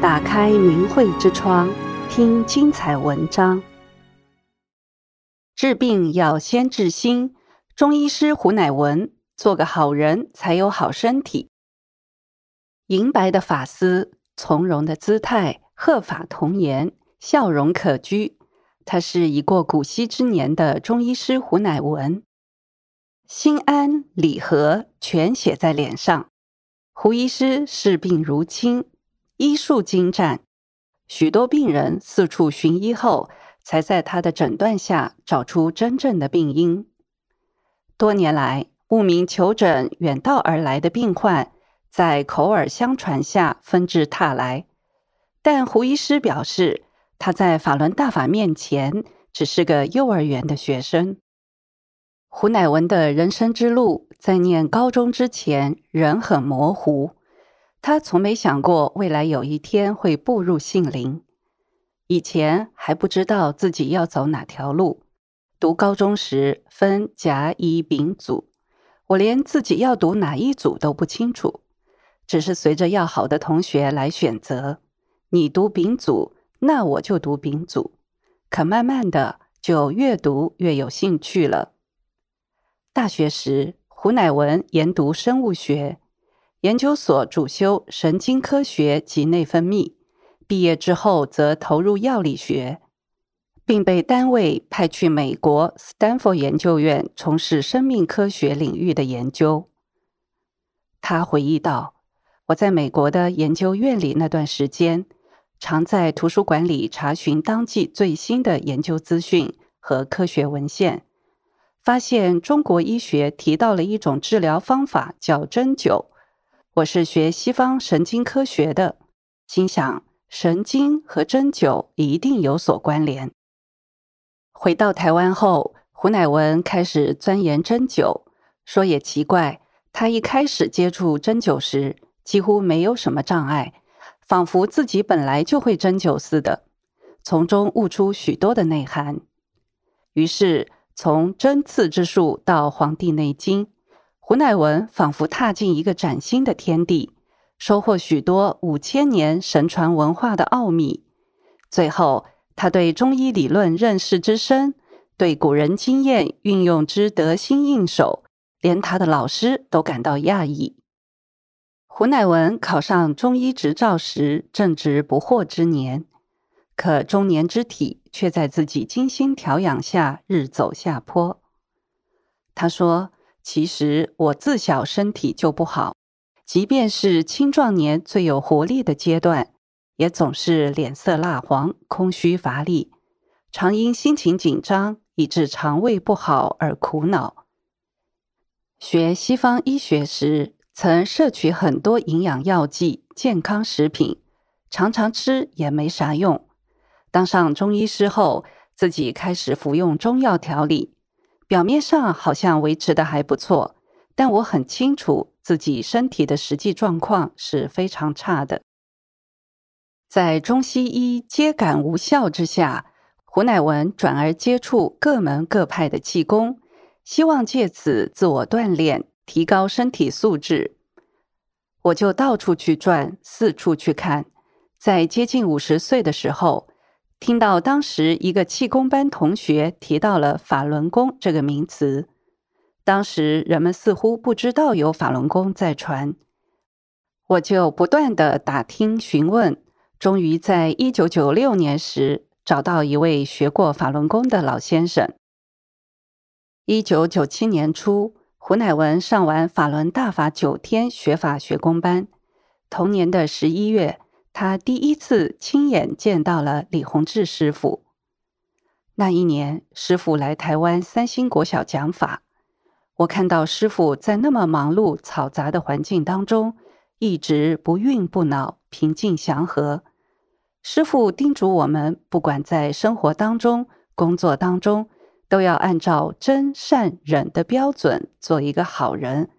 打开明慧之窗，听精彩文章。治病要先治心，中医师胡乃文，做个好人才有好身体。银白的发丝，从容的姿态，鹤发童颜，笑容可掬。他是已过古稀之年的中医师胡乃文，心安理和全写在脸上。胡医师视病如亲，医术精湛，许多病人四处寻医后，才在他的诊断下找出真正的病因。多年来，慕名求诊、远道而来的病患，在口耳相传下纷至沓来。但胡医师表示，他在法轮大法面前只是个幼儿园的学生。胡乃文的人生之路，在念高中之前仍很模糊。他从没想过未来有一天会步入杏林。以前还不知道自己要走哪条路。读高中时分甲、乙、丙组，我连自己要读哪一组都不清楚，只是随着要好的同学来选择。你读丙组，那我就读丙组。可慢慢的，就越读越有兴趣了。大学时，胡乃文研读生物学，研究所主修神经科学及内分泌。毕业之后，则投入药理学，并被单位派去美国斯坦福研究院从事生命科学领域的研究。他回忆道：“我在美国的研究院里那段时间，常在图书馆里查询当季最新的研究资讯和科学文献。”发现中国医学提到了一种治疗方法，叫针灸。我是学西方神经科学的，心想神经和针灸一定有所关联。回到台湾后，胡乃文开始钻研针灸。说也奇怪，他一开始接触针灸时，几乎没有什么障碍，仿佛自己本来就会针灸似的，从中悟出许多的内涵。于是，从针刺之术到《黄帝内经》，胡乃文仿佛踏进一个崭新的天地，收获许多五千年神传文化的奥秘。最后，他对中医理论认识之深，对古人经验运用之得心应手，连他的老师都感到讶异。胡乃文考上中医执照时，正值不惑之年。可中年之体却在自己精心调养下日走下坡。他说：“其实我自小身体就不好，即便是青壮年最有活力的阶段，也总是脸色蜡黄、空虚乏力，常因心情紧张以致肠胃不好而苦恼。学西方医学时，曾摄取很多营养药剂、健康食品，常常吃也没啥用。”当上中医师后，自己开始服用中药调理，表面上好像维持的还不错，但我很清楚自己身体的实际状况是非常差的。在中西医皆感无效之下，胡乃文转而接触各门各派的气功，希望借此自我锻炼，提高身体素质。我就到处去转，四处去看。在接近五十岁的时候，听到当时一个气功班同学提到了法轮功这个名词，当时人们似乎不知道有法轮功在传，我就不断地打听询问，终于在一九九六年时找到一位学过法轮功的老先生。一九九七年初，胡乃文上完法轮大法九天学法学功班，同年的十一月。他第一次亲眼见到了李洪志师傅。那一年，师傅来台湾三星国小讲法，我看到师傅在那么忙碌、嘈杂的环境当中，一直不愠不恼、平静祥和。师傅叮嘱我们，不管在生活当中、工作当中，都要按照真善忍的标准做一个好人，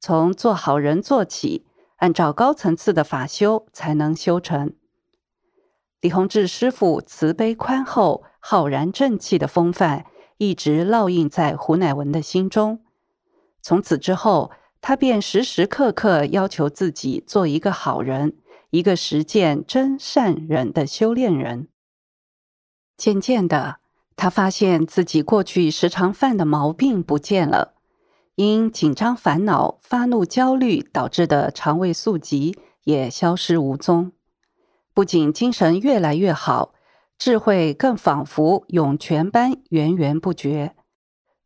从做好人做起。按照高层次的法修才能修成。李洪志师傅慈悲宽厚、浩然正气的风范，一直烙印在胡乃文的心中。从此之后，他便时时刻刻要求自己做一个好人，一个实践真善忍的修炼人。渐渐的，他发现自己过去时常犯的毛病不见了，因紧张、烦恼、发怒、焦虑导致的肠胃宿疾也消失无踪。不仅精神越来越好，智慧更仿佛涌泉般源源不绝。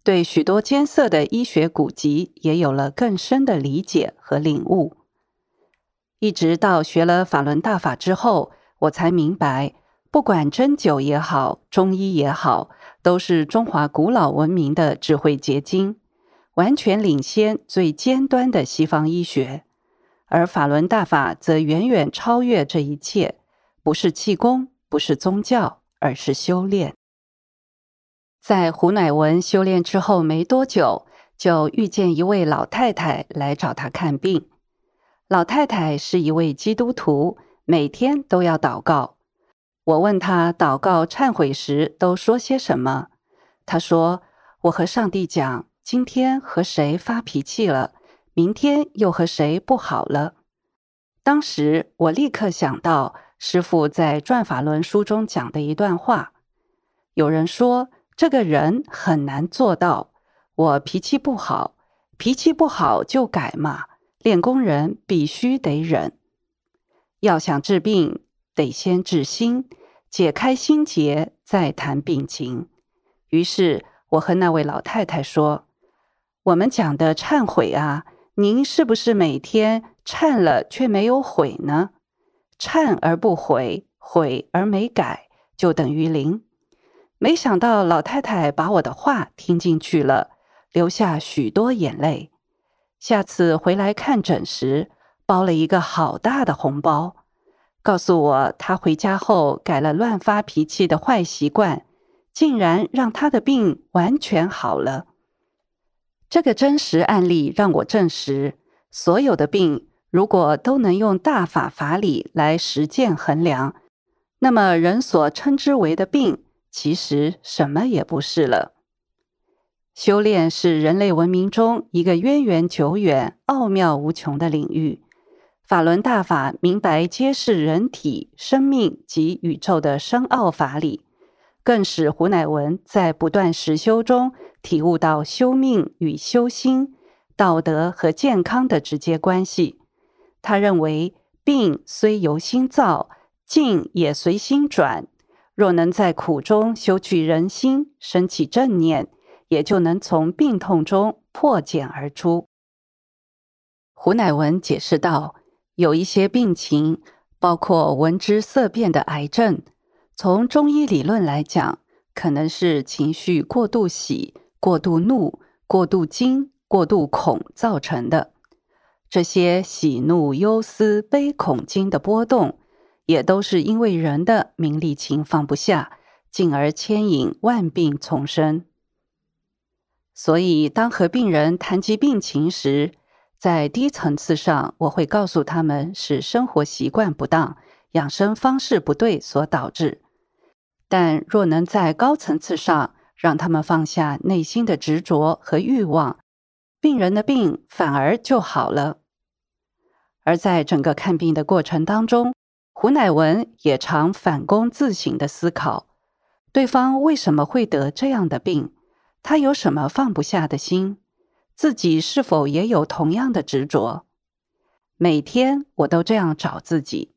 对许多艰涩的医学古籍也有了更深的理解和领悟。一直到学了法轮大法之后，我才明白，不管针灸也好，中医也好，都是中华古老文明的智慧结晶，完全领先最尖端的西方医学。而法轮大法则远远超越这一切，不是气功，不是宗教，而是修炼。在胡乃文修炼之后没多久，就遇见一位老太太来找他看病。老太太是一位基督徒，每天都要祷告。我问他祷告忏悔时都说些什么，他说：“我和上帝讲，今天和谁发脾气了，明天又和谁不好了。”当时我立刻想到师父在《转法轮》书中讲的一段话，有人说。这个人很难做到。我脾气不好，脾气不好就改嘛。练功人必须得忍。要想治病，得先治心，解开心结，再谈病情。于是我和那位老太太说：“我们讲的忏悔啊，您是不是每天忏了却没有悔呢？忏而不悔，悔而没改，就等于零。”没想到老太太把我的话听进去了，流下许多眼泪。下次回来看诊时，包了一个好大的红包，告诉我她回家后改了乱发脾气的坏习惯，竟然让她的病完全好了。这个真实案例让我证实，所有的病如果都能用大法法理来实践衡量，那么人所称之为的病，其实什么也不是了。修炼是人类文明中一个渊源久远、奥妙无穷的领域。法轮大法明白揭示人体、生命及宇宙的深奥法理，更使胡乃文在不断实修中体悟到修命与修心、道德和健康的直接关系。他认为，病虽由心造，境也随心转。若能在苦中修去人心，升起正念，也就能从病痛中破茧而出。胡乃文解释道：“有一些病情，包括闻之色变的癌症，从中医理论来讲，可能是情绪过度喜、过度怒、过度惊、过度恐造成的。这些喜怒忧思悲恐惊的波动。”也都是因为人的名利情放不下，进而牵引万病丛生。所以，当和病人谈及病情时，在低层次上，我会告诉他们是生活习惯不当、养生方式不对所导致。但若能在高层次上让他们放下内心的执着和欲望，病人的病反而就好了。而在整个看病的过程当中，胡乃文也常反躬自省的思考，对方为什么会得这样的病？他有什么放不下的心？自己是否也有同样的执着？每天我都这样找自己，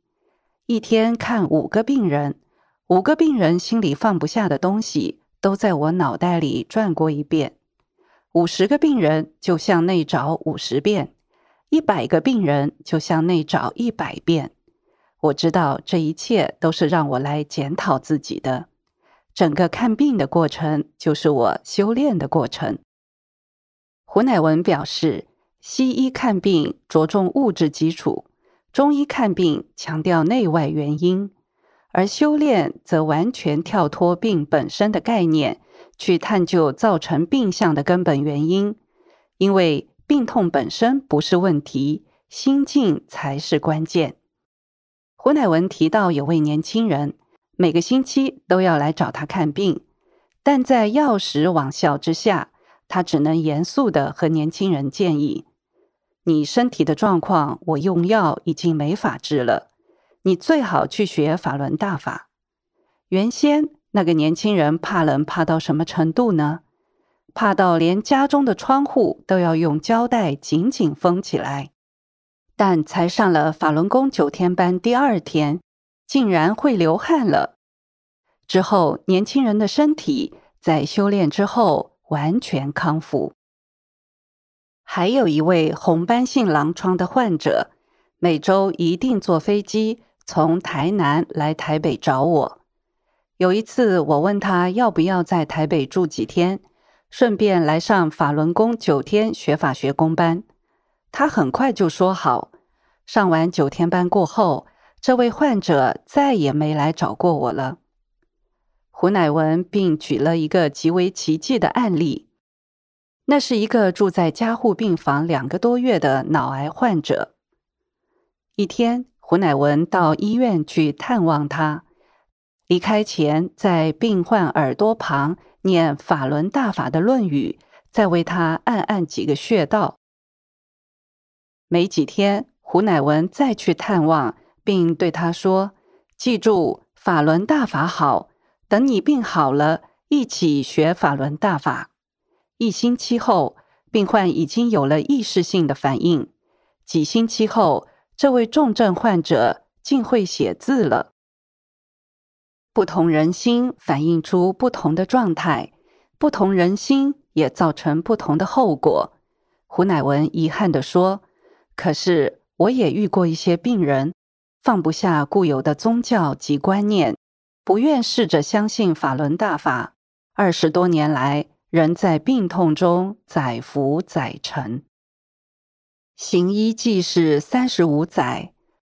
一天看五个病人，五个病人心里放不下的东西都在我脑袋里转过一遍。五十个病人就向内找五十遍，一百个病人就向内找一百遍。我知道这一切都是让我来检讨自己的。整个看病的过程就是我修炼的过程。胡乃文表示，西医看病着重物质基础，中医看病强调内外原因，而修炼则完全跳脱病本身的概念，去探究造成病象的根本原因。因为病痛本身不是问题，心境才是关键。胡乃文提到，有位年轻人每个星期都要来找他看病，但在药石罔效之下，他只能严肃地和年轻人建议：“你身体的状况，我用药已经没法治了。你最好去学法轮大法。原先那个年轻人怕冷怕到什么程度呢？怕到连家中的窗户都要用胶带紧紧封起来。但才上了法轮功九天班第二天，竟然会流汗了。之后，年轻人的身体在修炼之后完全康复。还有一位红斑性狼疮的患者，每周一定坐飞机从台南来台北找我。有一次，我问他要不要在台北住几天，顺便来上法轮功九天学法学功班。他很快就说好。上完九天班过后，这位患者再也没来找过我了。胡乃文并举了一个极为奇迹的案例，那是一个住在加护病房两个多月的脑癌患者。一天，胡乃文到医院去探望他。离开前，在病患耳朵旁念法轮大法的论语，再为他按按几个穴道。没几天，胡乃文再去探望，并对他说：“记住，法轮大法好，等你病好了，一起学法轮大法。”一星期后，病患已经有了意识性的反应。几星期后，这位重症患者竟会写字了。不同人心反映出不同的状态，不同人心也造成不同的后果。胡乃文遗憾地说：“可是我也遇过一些病人，放不下固有的宗教及观念，不愿试着相信法轮大法。二十多年来，仍在病痛中载浮载沉。行医济世三十五载，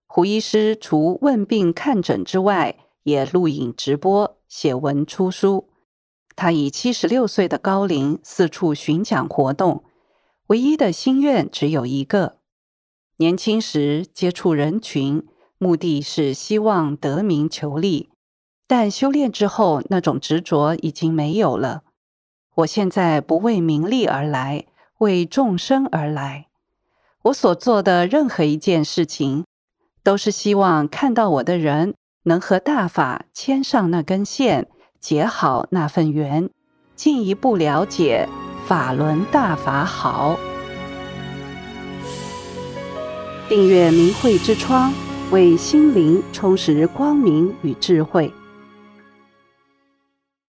胡医师除问病看诊之外，也录影直播、写文出书。他以七十六岁的高龄四处巡讲活动，唯一的心愿只有一个：年轻时接触人群，目的是希望得名求利。但修炼之后，那种执着已经没有了。我现在不为名利而来，为众生而来。我所做的任何一件事情，都是希望看到我的人。能和大法牵上那根线，结好那份缘，进一步了解法轮大法好。订阅明慧之窗，为心灵充实光明与智慧。